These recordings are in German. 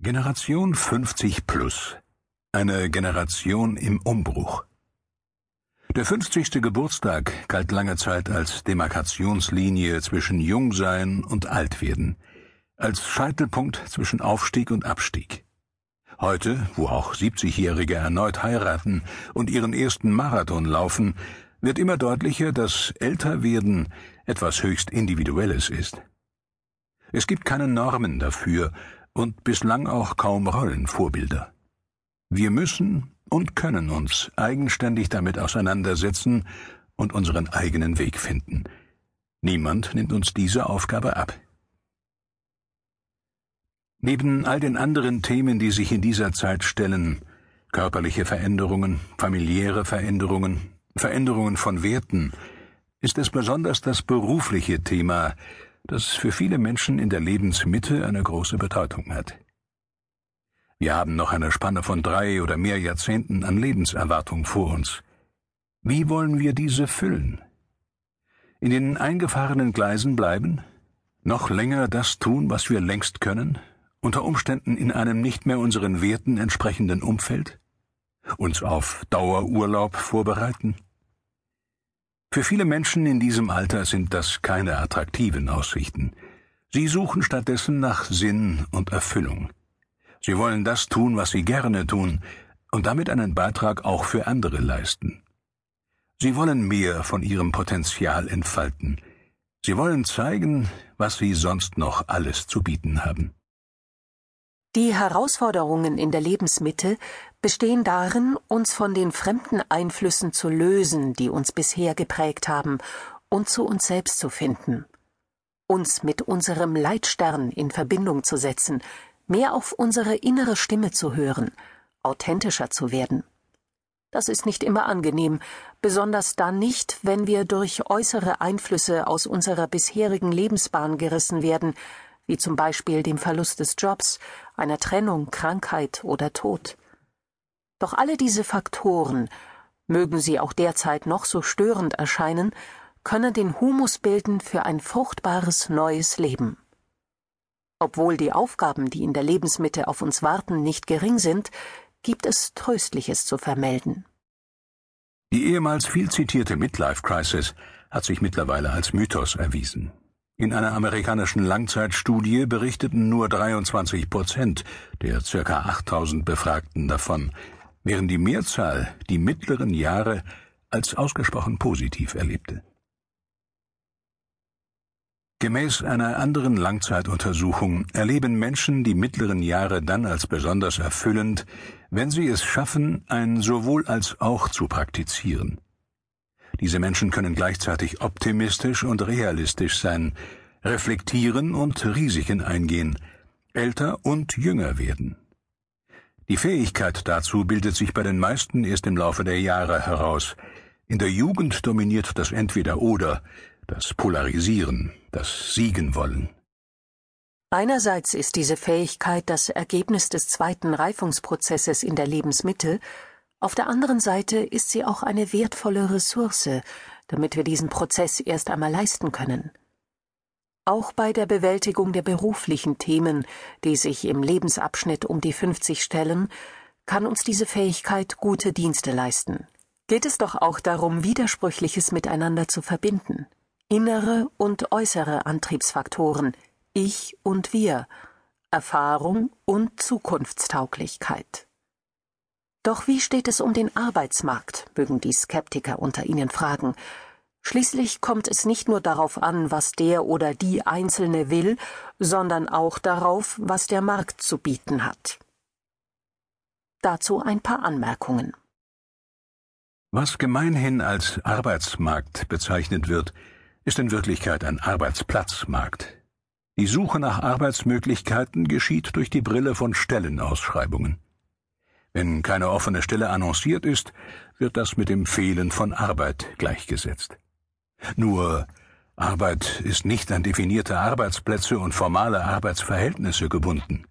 Generation 50 plus. Eine Generation im Umbruch. Der 50. Geburtstag galt lange Zeit als Demarkationslinie zwischen Jungsein und Altwerden, als Scheitelpunkt zwischen Aufstieg und Abstieg. Heute, wo auch 70-Jährige erneut heiraten und ihren ersten Marathon laufen, wird immer deutlicher, dass Älterwerden etwas höchst Individuelles ist. Es gibt keine Normen dafür, und bislang auch kaum Rollenvorbilder. Wir müssen und können uns eigenständig damit auseinandersetzen und unseren eigenen Weg finden. Niemand nimmt uns diese Aufgabe ab. Neben all den anderen Themen, die sich in dieser Zeit stellen, körperliche Veränderungen, familiäre Veränderungen, Veränderungen von Werten, ist es besonders das berufliche Thema, das für viele Menschen in der Lebensmitte eine große Bedeutung hat. Wir haben noch eine Spanne von drei oder mehr Jahrzehnten an Lebenserwartung vor uns. Wie wollen wir diese füllen? In den eingefahrenen Gleisen bleiben? Noch länger das tun, was wir längst können? Unter Umständen in einem nicht mehr unseren Werten entsprechenden Umfeld? Uns auf Dauerurlaub vorbereiten? Für viele Menschen in diesem Alter sind das keine attraktiven Aussichten. Sie suchen stattdessen nach Sinn und Erfüllung. Sie wollen das tun, was sie gerne tun, und damit einen Beitrag auch für andere leisten. Sie wollen mehr von ihrem Potenzial entfalten. Sie wollen zeigen, was sie sonst noch alles zu bieten haben. Die Herausforderungen in der Lebensmitte bestehen darin, uns von den fremden Einflüssen zu lösen, die uns bisher geprägt haben, und zu uns selbst zu finden. Uns mit unserem Leitstern in Verbindung zu setzen, mehr auf unsere innere Stimme zu hören, authentischer zu werden. Das ist nicht immer angenehm, besonders dann nicht, wenn wir durch äußere Einflüsse aus unserer bisherigen Lebensbahn gerissen werden, wie zum Beispiel dem Verlust des Jobs, einer Trennung, Krankheit oder Tod. Doch alle diese Faktoren, mögen sie auch derzeit noch so störend erscheinen, können den Humus bilden für ein fruchtbares neues Leben. Obwohl die Aufgaben, die in der Lebensmitte auf uns warten, nicht gering sind, gibt es Tröstliches zu vermelden. Die ehemals viel zitierte Midlife Crisis hat sich mittlerweile als Mythos erwiesen. In einer amerikanischen Langzeitstudie berichteten nur 23 Prozent der ca. 8000 Befragten davon, während die Mehrzahl die mittleren Jahre als ausgesprochen positiv erlebte. Gemäß einer anderen Langzeituntersuchung erleben Menschen die mittleren Jahre dann als besonders erfüllend, wenn sie es schaffen, ein sowohl als auch zu praktizieren. Diese Menschen können gleichzeitig optimistisch und realistisch sein, reflektieren und Risiken eingehen, älter und jünger werden. Die Fähigkeit dazu bildet sich bei den meisten erst im Laufe der Jahre heraus. In der Jugend dominiert das Entweder-Oder, das Polarisieren, das Siegen wollen. Einerseits ist diese Fähigkeit das Ergebnis des zweiten Reifungsprozesses in der Lebensmitte, auf der anderen Seite ist sie auch eine wertvolle Ressource, damit wir diesen Prozess erst einmal leisten können. Auch bei der Bewältigung der beruflichen Themen, die sich im Lebensabschnitt um die 50 stellen, kann uns diese Fähigkeit gute Dienste leisten. Geht es doch auch darum, Widersprüchliches miteinander zu verbinden. Innere und äußere Antriebsfaktoren, ich und wir, Erfahrung und Zukunftstauglichkeit. Doch wie steht es um den Arbeitsmarkt, mögen die Skeptiker unter Ihnen fragen. Schließlich kommt es nicht nur darauf an, was der oder die Einzelne will, sondern auch darauf, was der Markt zu bieten hat. Dazu ein paar Anmerkungen. Was gemeinhin als Arbeitsmarkt bezeichnet wird, ist in Wirklichkeit ein Arbeitsplatzmarkt. Die Suche nach Arbeitsmöglichkeiten geschieht durch die Brille von Stellenausschreibungen. Wenn keine offene Stelle annonciert ist, wird das mit dem Fehlen von Arbeit gleichgesetzt. Nur Arbeit ist nicht an definierte Arbeitsplätze und formale Arbeitsverhältnisse gebunden.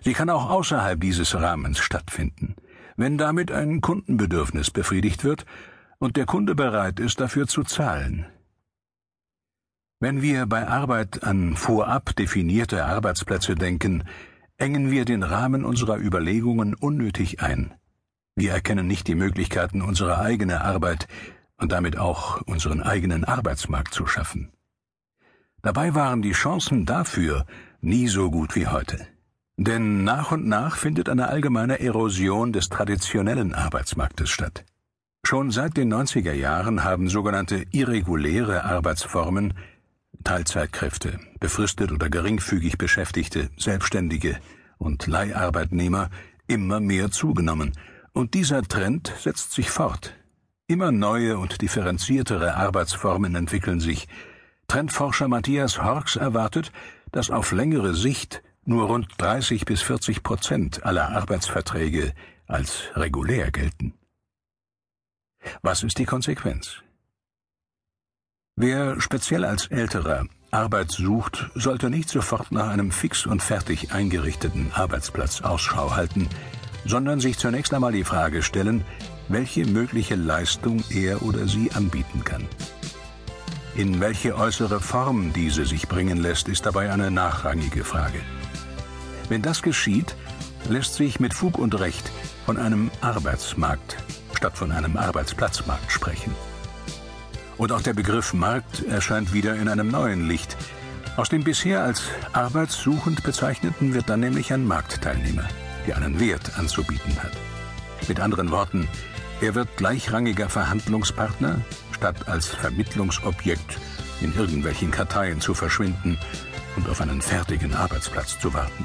Sie kann auch außerhalb dieses Rahmens stattfinden, wenn damit ein Kundenbedürfnis befriedigt wird und der Kunde bereit ist, dafür zu zahlen. Wenn wir bei Arbeit an vorab definierte Arbeitsplätze denken, engen wir den Rahmen unserer Überlegungen unnötig ein. Wir erkennen nicht die Möglichkeiten, unsere eigene Arbeit und damit auch unseren eigenen Arbeitsmarkt zu schaffen. Dabei waren die Chancen dafür nie so gut wie heute. Denn nach und nach findet eine allgemeine Erosion des traditionellen Arbeitsmarktes statt. Schon seit den 90er Jahren haben sogenannte irreguläre Arbeitsformen Teilzeitkräfte, befristet oder geringfügig Beschäftigte, Selbstständige und Leiharbeitnehmer immer mehr zugenommen, und dieser Trend setzt sich fort. Immer neue und differenziertere Arbeitsformen entwickeln sich. Trendforscher Matthias Horks erwartet, dass auf längere Sicht nur rund 30 bis 40 Prozent aller Arbeitsverträge als regulär gelten. Was ist die Konsequenz? Wer speziell als Älterer Arbeit sucht, sollte nicht sofort nach einem fix und fertig eingerichteten Arbeitsplatz Ausschau halten, sondern sich zunächst einmal die Frage stellen, welche mögliche Leistung er oder sie anbieten kann. In welche äußere Form diese sich bringen lässt, ist dabei eine nachrangige Frage. Wenn das geschieht, lässt sich mit Fug und Recht von einem Arbeitsmarkt statt von einem Arbeitsplatzmarkt sprechen. Und auch der Begriff Markt erscheint wieder in einem neuen Licht. Aus dem bisher als arbeitssuchend bezeichneten wird dann nämlich ein Marktteilnehmer, der einen Wert anzubieten hat. Mit anderen Worten, er wird gleichrangiger Verhandlungspartner, statt als Vermittlungsobjekt in irgendwelchen Karteien zu verschwinden und auf einen fertigen Arbeitsplatz zu warten.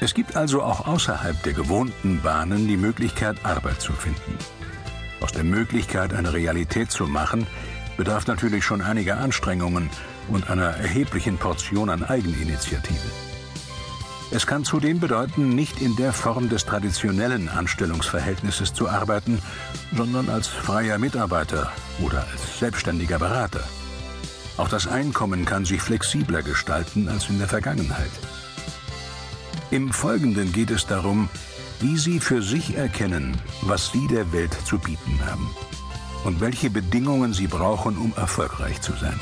Es gibt also auch außerhalb der gewohnten Bahnen die Möglichkeit, Arbeit zu finden. Aus der Möglichkeit, eine Realität zu machen, bedarf natürlich schon einiger Anstrengungen und einer erheblichen Portion an Eigeninitiative. Es kann zudem bedeuten, nicht in der Form des traditionellen Anstellungsverhältnisses zu arbeiten, sondern als freier Mitarbeiter oder als selbstständiger Berater. Auch das Einkommen kann sich flexibler gestalten als in der Vergangenheit. Im Folgenden geht es darum, wie Sie für sich erkennen, was Sie der Welt zu bieten haben und welche Bedingungen Sie brauchen, um erfolgreich zu sein.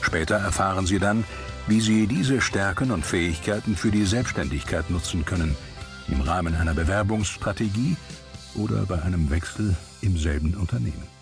Später erfahren Sie dann, wie Sie diese Stärken und Fähigkeiten für die Selbstständigkeit nutzen können, im Rahmen einer Bewerbungsstrategie oder bei einem Wechsel im selben Unternehmen.